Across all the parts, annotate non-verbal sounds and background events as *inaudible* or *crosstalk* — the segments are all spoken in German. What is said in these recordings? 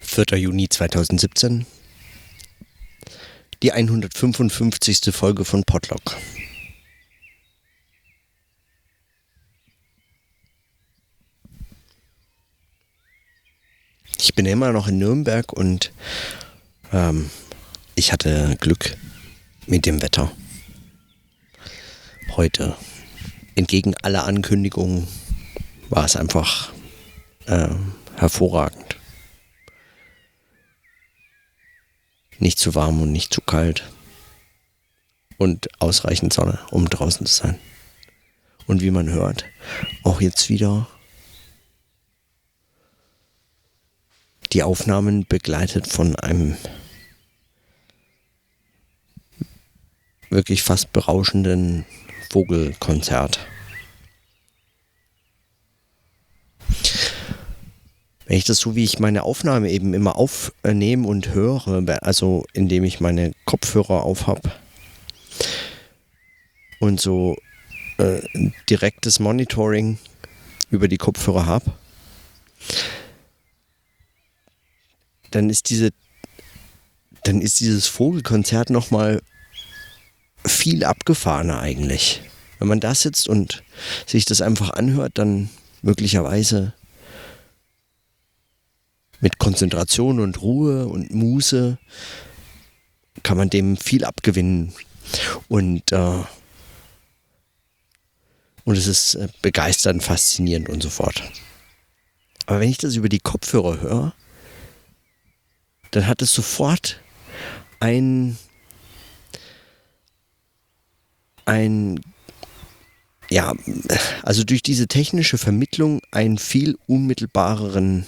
4. Juni 2017. Die 155. Folge von Podlock. Ich bin immer noch in Nürnberg und ähm, ich hatte Glück mit dem Wetter. Heute, entgegen aller Ankündigungen, war es einfach äh, hervorragend. Nicht zu warm und nicht zu kalt. Und ausreichend Sonne, um draußen zu sein. Und wie man hört, auch jetzt wieder die Aufnahmen begleitet von einem wirklich fast berauschenden Vogelkonzert. Wenn ich das so, wie ich meine Aufnahme eben immer aufnehme und höre, also indem ich meine Kopfhörer auf habe und so äh, direktes Monitoring über die Kopfhörer habe, dann ist diese dann ist dieses Vogelkonzert noch mal viel abgefahrener eigentlich. Wenn man da sitzt und sich das einfach anhört, dann möglicherweise mit Konzentration und Ruhe und Muße kann man dem viel abgewinnen. Und, äh, und es ist äh, begeisternd, faszinierend und so fort. Aber wenn ich das über die Kopfhörer höre, dann hat es sofort ein, ein, ja, also durch diese technische Vermittlung einen viel unmittelbareren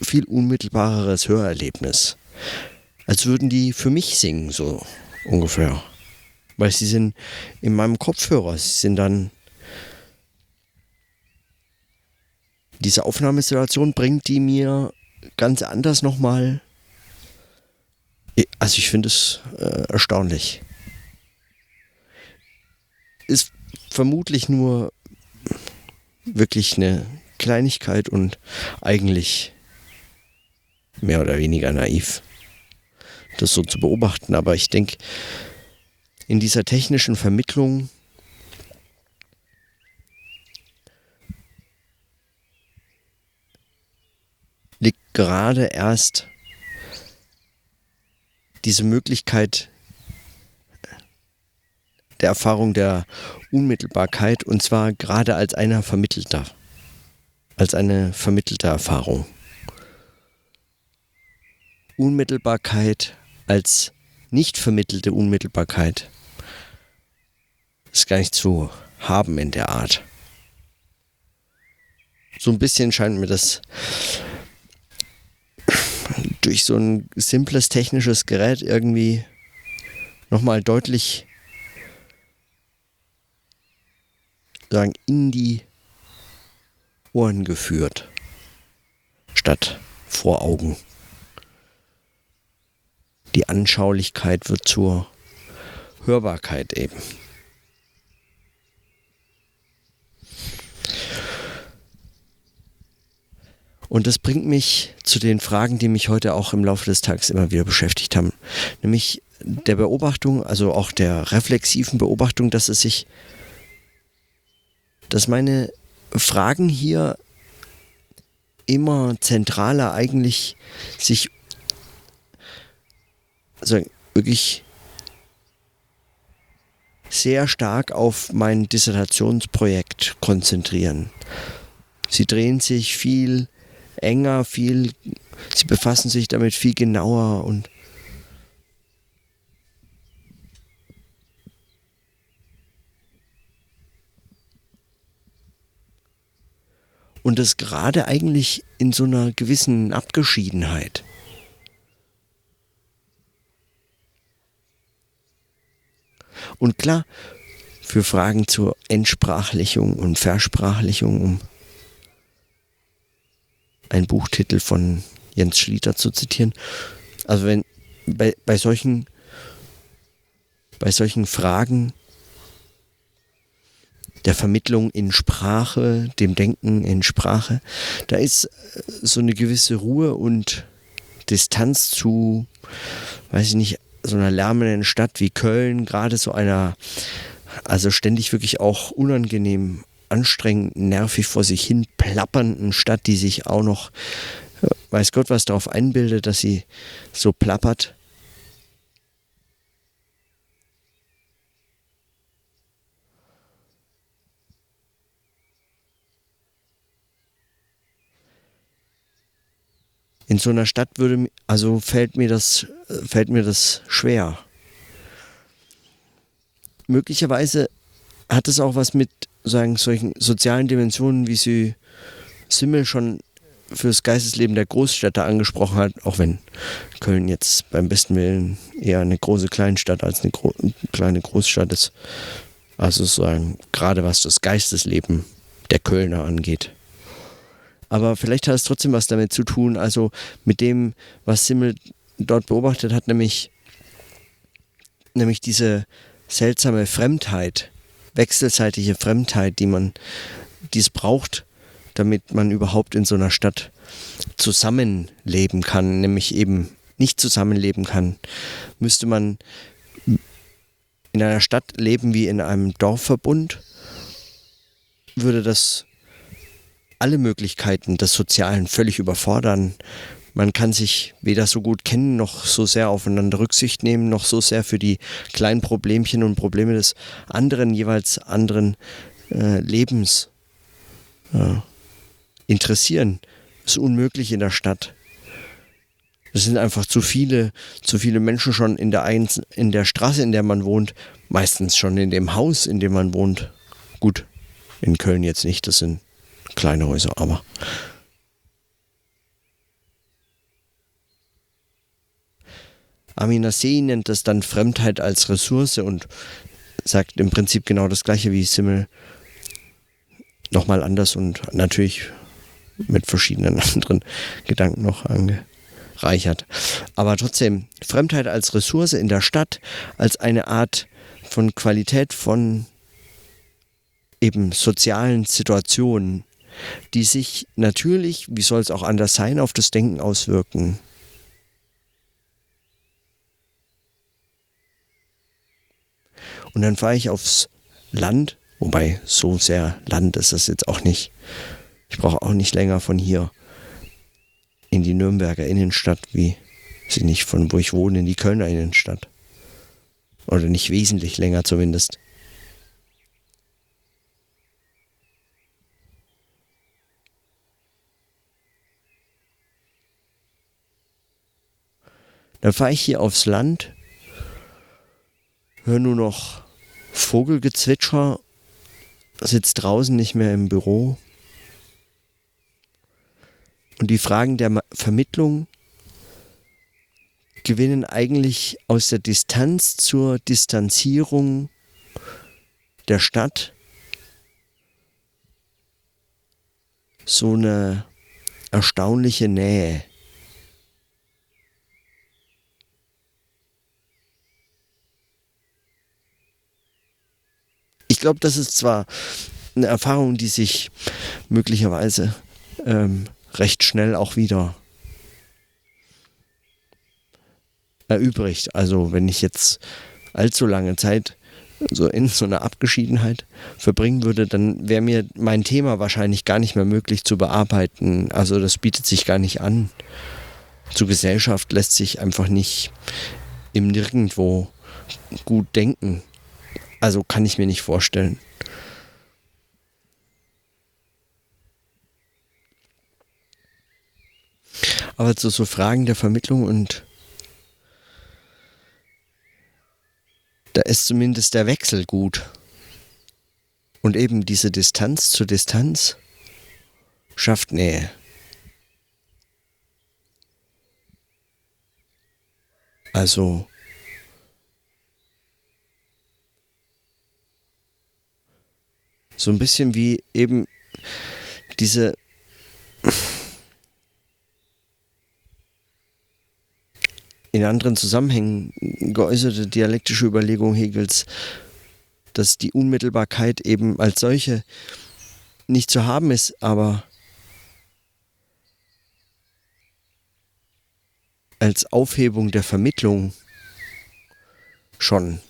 viel unmittelbareres Hörerlebnis. Als würden die für mich singen, so ungefähr. Weil sie sind in meinem Kopfhörer, sie sind dann. Diese Aufnahmesituation bringt die mir ganz anders nochmal. Also ich finde es äh, erstaunlich. Ist vermutlich nur wirklich eine Kleinigkeit und eigentlich mehr oder weniger naiv, das so zu beobachten. Aber ich denke, in dieser technischen Vermittlung liegt gerade erst diese Möglichkeit der Erfahrung der Unmittelbarkeit und zwar gerade als einer vermittelter, als eine vermittelte Erfahrung. Unmittelbarkeit als nicht vermittelte Unmittelbarkeit ist gar nicht zu haben in der Art. So ein bisschen scheint mir das durch so ein simples technisches Gerät irgendwie nochmal deutlich sagen, in die Ohren geführt, statt vor Augen. Die Anschaulichkeit wird zur Hörbarkeit eben. Und das bringt mich zu den Fragen, die mich heute auch im Laufe des Tages immer wieder beschäftigt haben. Nämlich der Beobachtung, also auch der reflexiven Beobachtung, dass es sich, dass meine Fragen hier immer zentraler eigentlich sich also wirklich sehr stark auf mein Dissertationsprojekt konzentrieren. Sie drehen sich viel enger, viel, sie befassen sich damit viel genauer und und das gerade eigentlich in so einer gewissen Abgeschiedenheit. Und klar, für Fragen zur Entsprachlichung und Versprachlichung, um einen Buchtitel von Jens Schlieter zu zitieren. Also wenn bei, bei solchen bei solchen Fragen der Vermittlung in Sprache, dem Denken in Sprache. Da ist äh, so eine gewisse Ruhe und Distanz zu, weiß ich nicht, so einer lärmenden Stadt wie Köln, gerade so einer, also ständig wirklich auch unangenehm, anstrengend, nervig vor sich hin plappernden Stadt, die sich auch noch, äh, weiß Gott was darauf einbildet, dass sie so plappert. In so einer Stadt würde, also fällt mir das, fällt mir das schwer. Möglicherweise hat es auch was mit sagen, solchen sozialen Dimensionen, wie sie Simmel schon fürs Geistesleben der Großstädte angesprochen hat, auch wenn Köln jetzt beim besten Willen eher eine große Kleinstadt als eine gro kleine Großstadt ist. Also sozusagen gerade was das Geistesleben der Kölner angeht. Aber vielleicht hat es trotzdem was damit zu tun, also mit dem, was Simmel dort beobachtet hat, nämlich, nämlich diese seltsame Fremdheit, wechselseitige Fremdheit, die man, die es braucht, damit man überhaupt in so einer Stadt zusammenleben kann, nämlich eben nicht zusammenleben kann, müsste man in einer Stadt leben wie in einem Dorfverbund, würde das alle Möglichkeiten des Sozialen völlig überfordern. Man kann sich weder so gut kennen, noch so sehr aufeinander Rücksicht nehmen, noch so sehr für die kleinen Problemchen und Probleme des anderen, jeweils anderen äh, Lebens äh, interessieren. Das ist unmöglich in der Stadt. Es sind einfach zu viele, zu viele Menschen schon in der, Ein in der Straße, in der man wohnt, meistens schon in dem Haus, in dem man wohnt. Gut, in Köln jetzt nicht, das sind kleine Häuser, aber. Aminasei nennt das dann Fremdheit als Ressource und sagt im Prinzip genau das gleiche wie Simmel. Nochmal anders und natürlich mit verschiedenen *laughs* anderen Gedanken noch angereichert. Aber trotzdem, Fremdheit als Ressource in der Stadt, als eine Art von Qualität von eben sozialen Situationen, die sich natürlich, wie soll es auch anders sein, auf das Denken auswirken. Und dann fahre ich aufs Land, wobei so sehr Land ist das jetzt auch nicht. Ich brauche auch nicht länger von hier in die Nürnberger Innenstadt, wie sie nicht von wo ich wohne, in die Kölner Innenstadt. Oder nicht wesentlich länger zumindest. Dann fahre ich hier aufs Land, höre nur noch Vogelgezwitscher, sitze draußen nicht mehr im Büro. Und die Fragen der Vermittlung gewinnen eigentlich aus der Distanz zur Distanzierung der Stadt so eine erstaunliche Nähe. Glaube, das ist zwar eine Erfahrung, die sich möglicherweise ähm, recht schnell auch wieder erübrigt. Also wenn ich jetzt allzu lange Zeit so in so einer Abgeschiedenheit verbringen würde, dann wäre mir mein Thema wahrscheinlich gar nicht mehr möglich zu bearbeiten. Also das bietet sich gar nicht an. Zur Gesellschaft lässt sich einfach nicht im Nirgendwo gut denken. Also kann ich mir nicht vorstellen. Aber zu so Fragen der Vermittlung und da ist zumindest der Wechsel gut. Und eben diese Distanz zu Distanz schafft Nähe. Also So ein bisschen wie eben diese in anderen Zusammenhängen geäußerte dialektische Überlegung Hegels, dass die Unmittelbarkeit eben als solche nicht zu haben ist, aber als Aufhebung der Vermittlung schon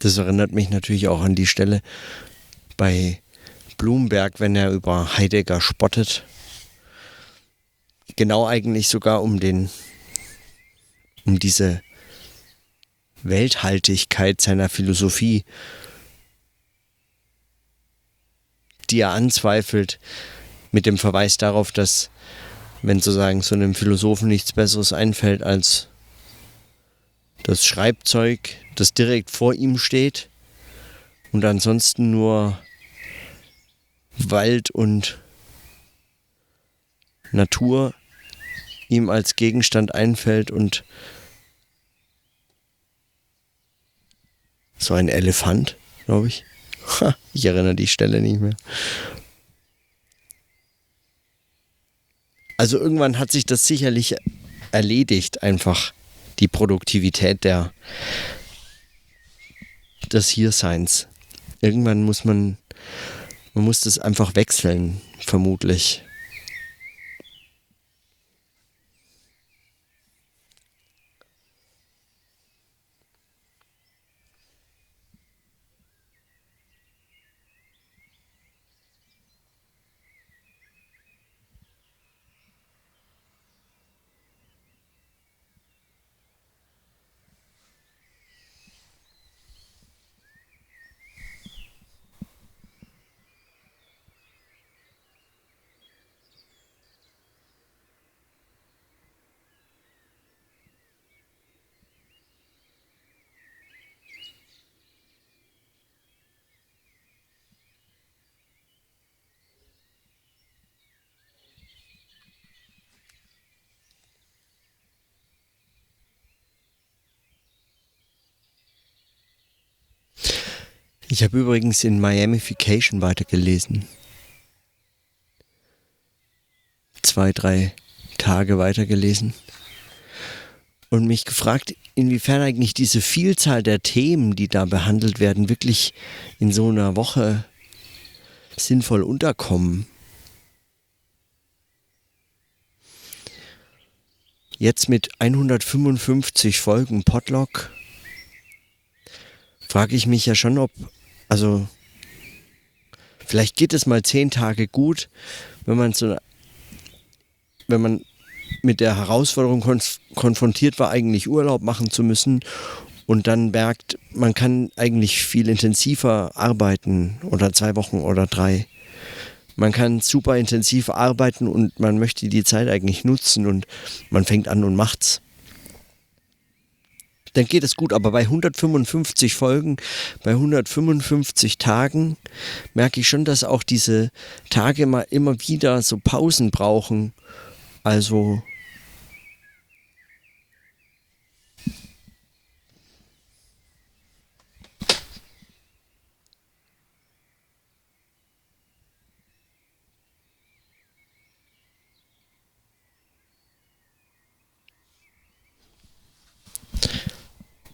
Das erinnert mich natürlich auch an die Stelle bei Bloomberg, wenn er über Heidegger spottet. Genau eigentlich sogar um den, um diese Welthaltigkeit seiner Philosophie, die er anzweifelt, mit dem Verweis darauf, dass, wenn sozusagen so einem Philosophen nichts Besseres einfällt als das Schreibzeug, das direkt vor ihm steht und ansonsten nur Wald und Natur ihm als Gegenstand einfällt und so ein Elefant, glaube ich. ich erinnere die Stelle nicht mehr. Also irgendwann hat sich das sicherlich erledigt, einfach die Produktivität der, des Hierseins. Irgendwann muss man, man muss das einfach wechseln, vermutlich. Ich habe übrigens in Miamification weitergelesen. Zwei, drei Tage weitergelesen. Und mich gefragt, inwiefern eigentlich diese Vielzahl der Themen, die da behandelt werden, wirklich in so einer Woche sinnvoll unterkommen. Jetzt mit 155 Folgen Podlog frage ich mich ja schon, ob also vielleicht geht es mal zehn Tage gut, wenn man so, wenn man mit der Herausforderung konf konfrontiert war, eigentlich Urlaub machen zu müssen und dann merkt, man kann eigentlich viel intensiver arbeiten oder zwei Wochen oder drei. Man kann super intensiv arbeiten und man möchte die Zeit eigentlich nutzen und man fängt an und macht's dann geht es gut. Aber bei 155 Folgen, bei 155 Tagen merke ich schon, dass auch diese Tage mal immer wieder so Pausen brauchen. Also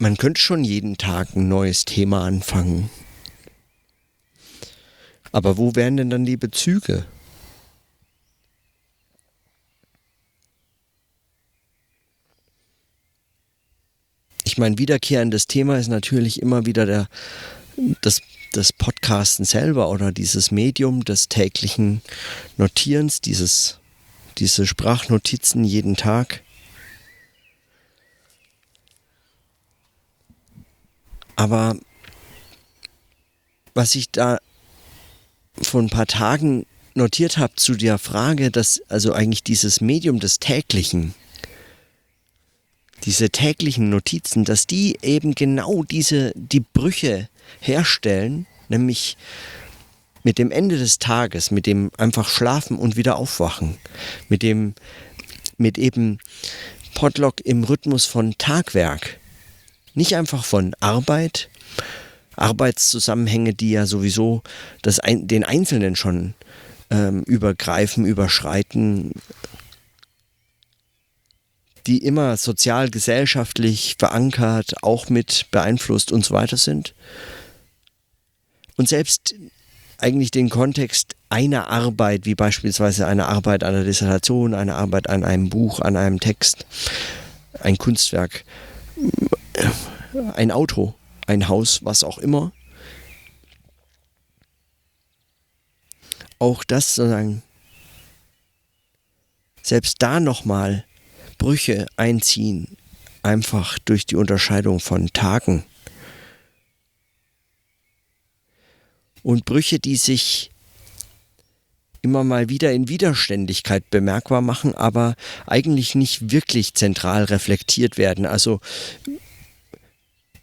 man könnte schon jeden Tag ein neues Thema anfangen. Aber wo wären denn dann die Bezüge? Ich ich mein wiederkehrendes Thema ist natürlich immer wieder der, das, das Podcasten selber oder dieses Medium des täglichen Notierens, dieses, diese Sprachnotizen jeden Tag. Aber was ich da vor ein paar Tagen notiert habe zu der Frage, dass also eigentlich dieses Medium des täglichen, diese täglichen Notizen, dass die eben genau diese, die Brüche herstellen, nämlich mit dem Ende des Tages, mit dem einfach schlafen und wieder aufwachen, mit dem, mit eben Podlog im Rhythmus von Tagwerk, nicht einfach von Arbeit, Arbeitszusammenhänge, die ja sowieso das den Einzelnen schon ähm, übergreifen, überschreiten, die immer sozial, gesellschaftlich verankert, auch mit beeinflusst und so weiter sind. Und selbst eigentlich den Kontext einer Arbeit, wie beispielsweise eine Arbeit an der Dissertation, eine Arbeit an einem Buch, an einem Text, ein Kunstwerk, ein Auto, ein Haus, was auch immer. Auch das sozusagen, selbst da nochmal Brüche einziehen, einfach durch die Unterscheidung von Tagen. Und Brüche, die sich immer mal wieder in Widerständigkeit bemerkbar machen, aber eigentlich nicht wirklich zentral reflektiert werden. Also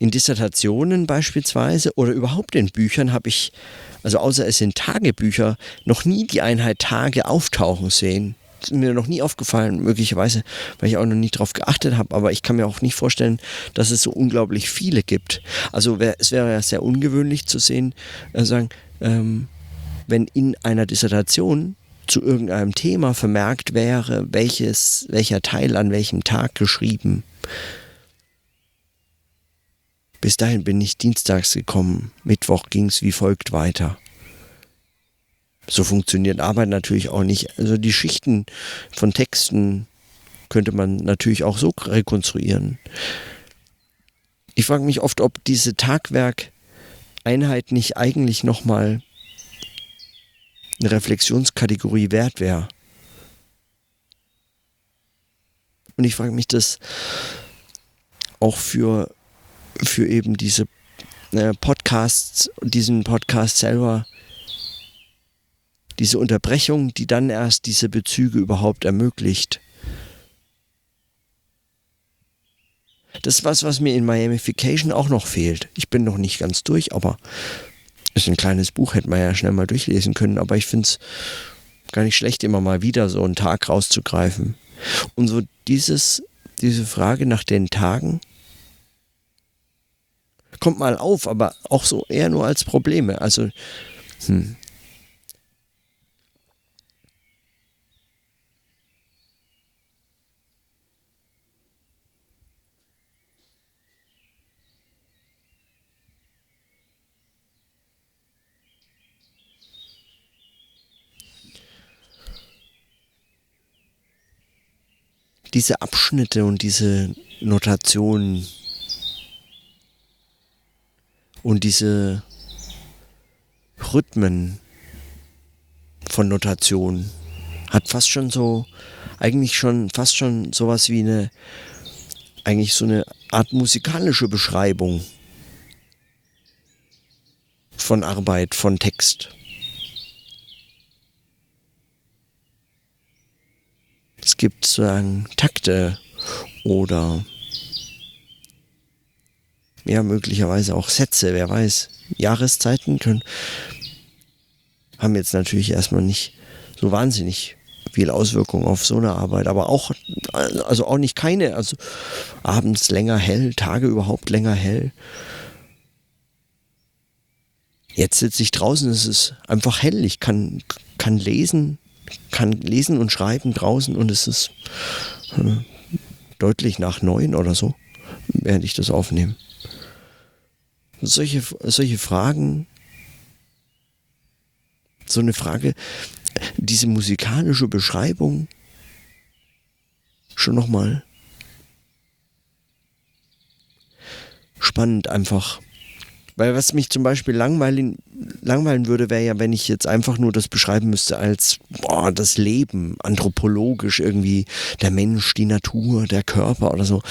in Dissertationen beispielsweise oder überhaupt in Büchern habe ich, also außer es sind Tagebücher, noch nie die Einheit Tage auftauchen sehen. Das ist mir noch nie aufgefallen, möglicherweise, weil ich auch noch nicht darauf geachtet habe, aber ich kann mir auch nicht vorstellen, dass es so unglaublich viele gibt. Also wär, es wäre ja sehr ungewöhnlich zu sehen, äh, sagen, ähm, wenn in einer Dissertation zu irgendeinem Thema vermerkt wäre, welches, welcher Teil an welchem Tag geschrieben bis dahin bin ich dienstags gekommen. Mittwoch ging es wie folgt weiter. So funktioniert Arbeit natürlich auch nicht. Also die Schichten von Texten könnte man natürlich auch so rekonstruieren. Ich frage mich oft, ob diese Tagwerkeinheit nicht eigentlich nochmal eine Reflexionskategorie wert wäre. Und ich frage mich das auch für für eben diese äh, Podcasts, diesen Podcast selber, diese Unterbrechung, die dann erst diese Bezüge überhaupt ermöglicht. Das ist was, was mir in Miamification auch noch fehlt. Ich bin noch nicht ganz durch, aber ist ein kleines Buch, hätte man ja schnell mal durchlesen können, aber ich finde es gar nicht schlecht, immer mal wieder so einen Tag rauszugreifen. Und so dieses, diese Frage nach den Tagen, kommt mal auf, aber auch so eher nur als Probleme. Also, hm. diese Abschnitte und diese Notationen, und diese Rhythmen von Notation hat fast schon so, eigentlich schon fast schon sowas wie eine, eigentlich so eine Art musikalische Beschreibung von Arbeit, von Text. Es gibt sozusagen Takte oder ja, möglicherweise auch Sätze, wer weiß. Jahreszeiten können, haben jetzt natürlich erstmal nicht so wahnsinnig viel Auswirkung auf so eine Arbeit, aber auch, also auch nicht keine, also abends länger hell, Tage überhaupt länger hell. Jetzt sitze ich draußen, es ist einfach hell, ich kann, kann lesen, kann lesen und schreiben draußen und es ist äh, deutlich nach neun oder so, während ich das aufnehme solche, solche Fragen, so eine Frage, diese musikalische Beschreibung schon nochmal. spannend einfach. Weil was mich zum Beispiel langweilen, langweilen würde, wäre ja, wenn ich jetzt einfach nur das beschreiben müsste als boah, das Leben, anthropologisch irgendwie, der Mensch, die Natur, der Körper oder so.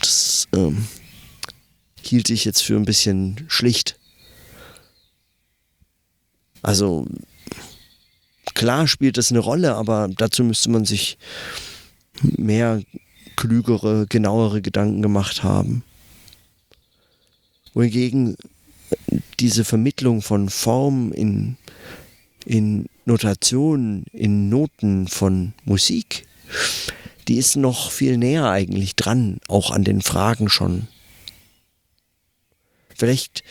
Das ähm, hielt ich jetzt für ein bisschen schlicht. Also klar spielt das eine Rolle, aber dazu müsste man sich mehr klügere, genauere Gedanken gemacht haben wohingegen diese Vermittlung von Form in, in Notation, in Noten von Musik, die ist noch viel näher eigentlich dran, auch an den Fragen schon. Vielleicht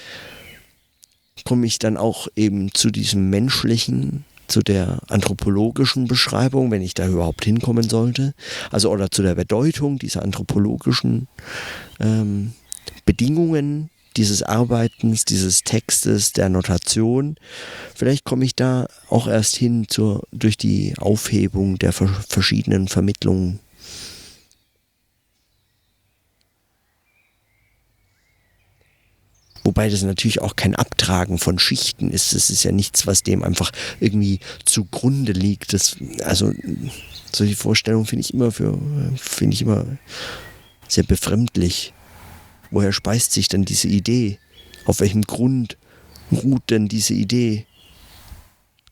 komme ich dann auch eben zu diesem menschlichen, zu der anthropologischen Beschreibung, wenn ich da überhaupt hinkommen sollte, also oder zu der Bedeutung dieser anthropologischen ähm, Bedingungen dieses Arbeitens, dieses Textes, der Notation. Vielleicht komme ich da auch erst hin zur, durch die Aufhebung der verschiedenen Vermittlungen. Wobei das natürlich auch kein Abtragen von Schichten ist. Es ist ja nichts, was dem einfach irgendwie zugrunde liegt. Das, also solche Vorstellungen finde ich immer für, finde ich immer sehr befremdlich. Woher speist sich denn diese Idee? Auf welchem Grund ruht denn diese Idee?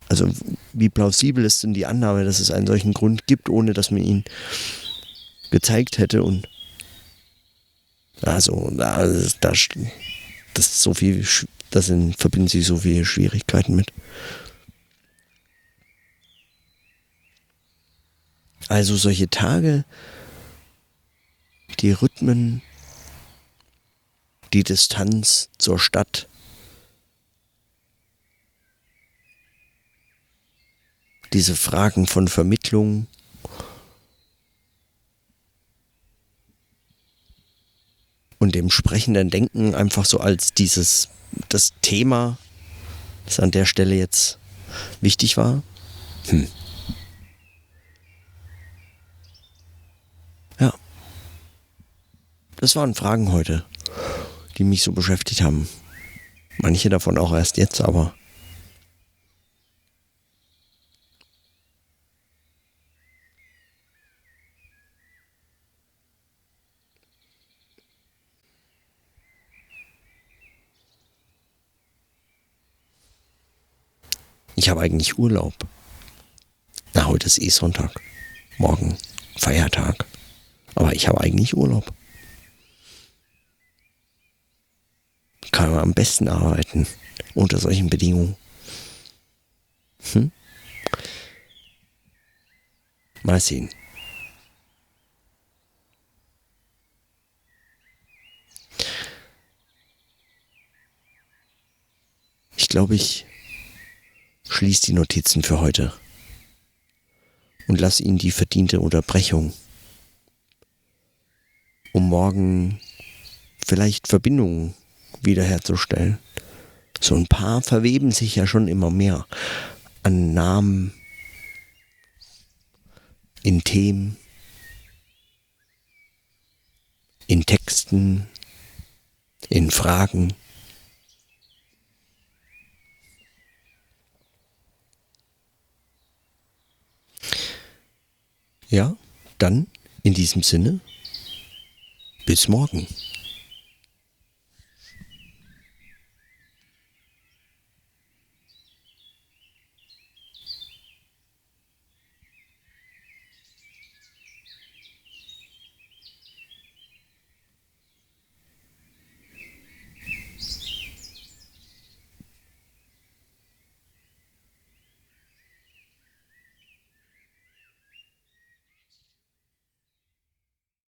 Also wie plausibel ist denn die Annahme, dass es einen solchen Grund gibt, ohne dass man ihn gezeigt hätte und also da, da das so viel, das sind, verbinden sich so viele Schwierigkeiten mit. Also solche Tage, die Rhythmen die Distanz zur Stadt. Diese Fragen von Vermittlung. Und dem sprechenden Denken einfach so als dieses, das Thema, das an der Stelle jetzt wichtig war. Hm. Ja. Das waren Fragen heute die mich so beschäftigt haben. Manche davon auch erst jetzt, aber Ich habe eigentlich Urlaub. Na, heute ist eh Sonntag. Morgen Feiertag. Aber ich habe eigentlich Urlaub. kann man am besten arbeiten unter solchen Bedingungen. Hm? Mal sehen. Ich glaube, ich schließe die Notizen für heute und lasse Ihnen die verdiente Unterbrechung, um morgen vielleicht Verbindungen wiederherzustellen. So ein paar verweben sich ja schon immer mehr an Namen, in Themen, in Texten, in Fragen. Ja, dann in diesem Sinne, bis morgen.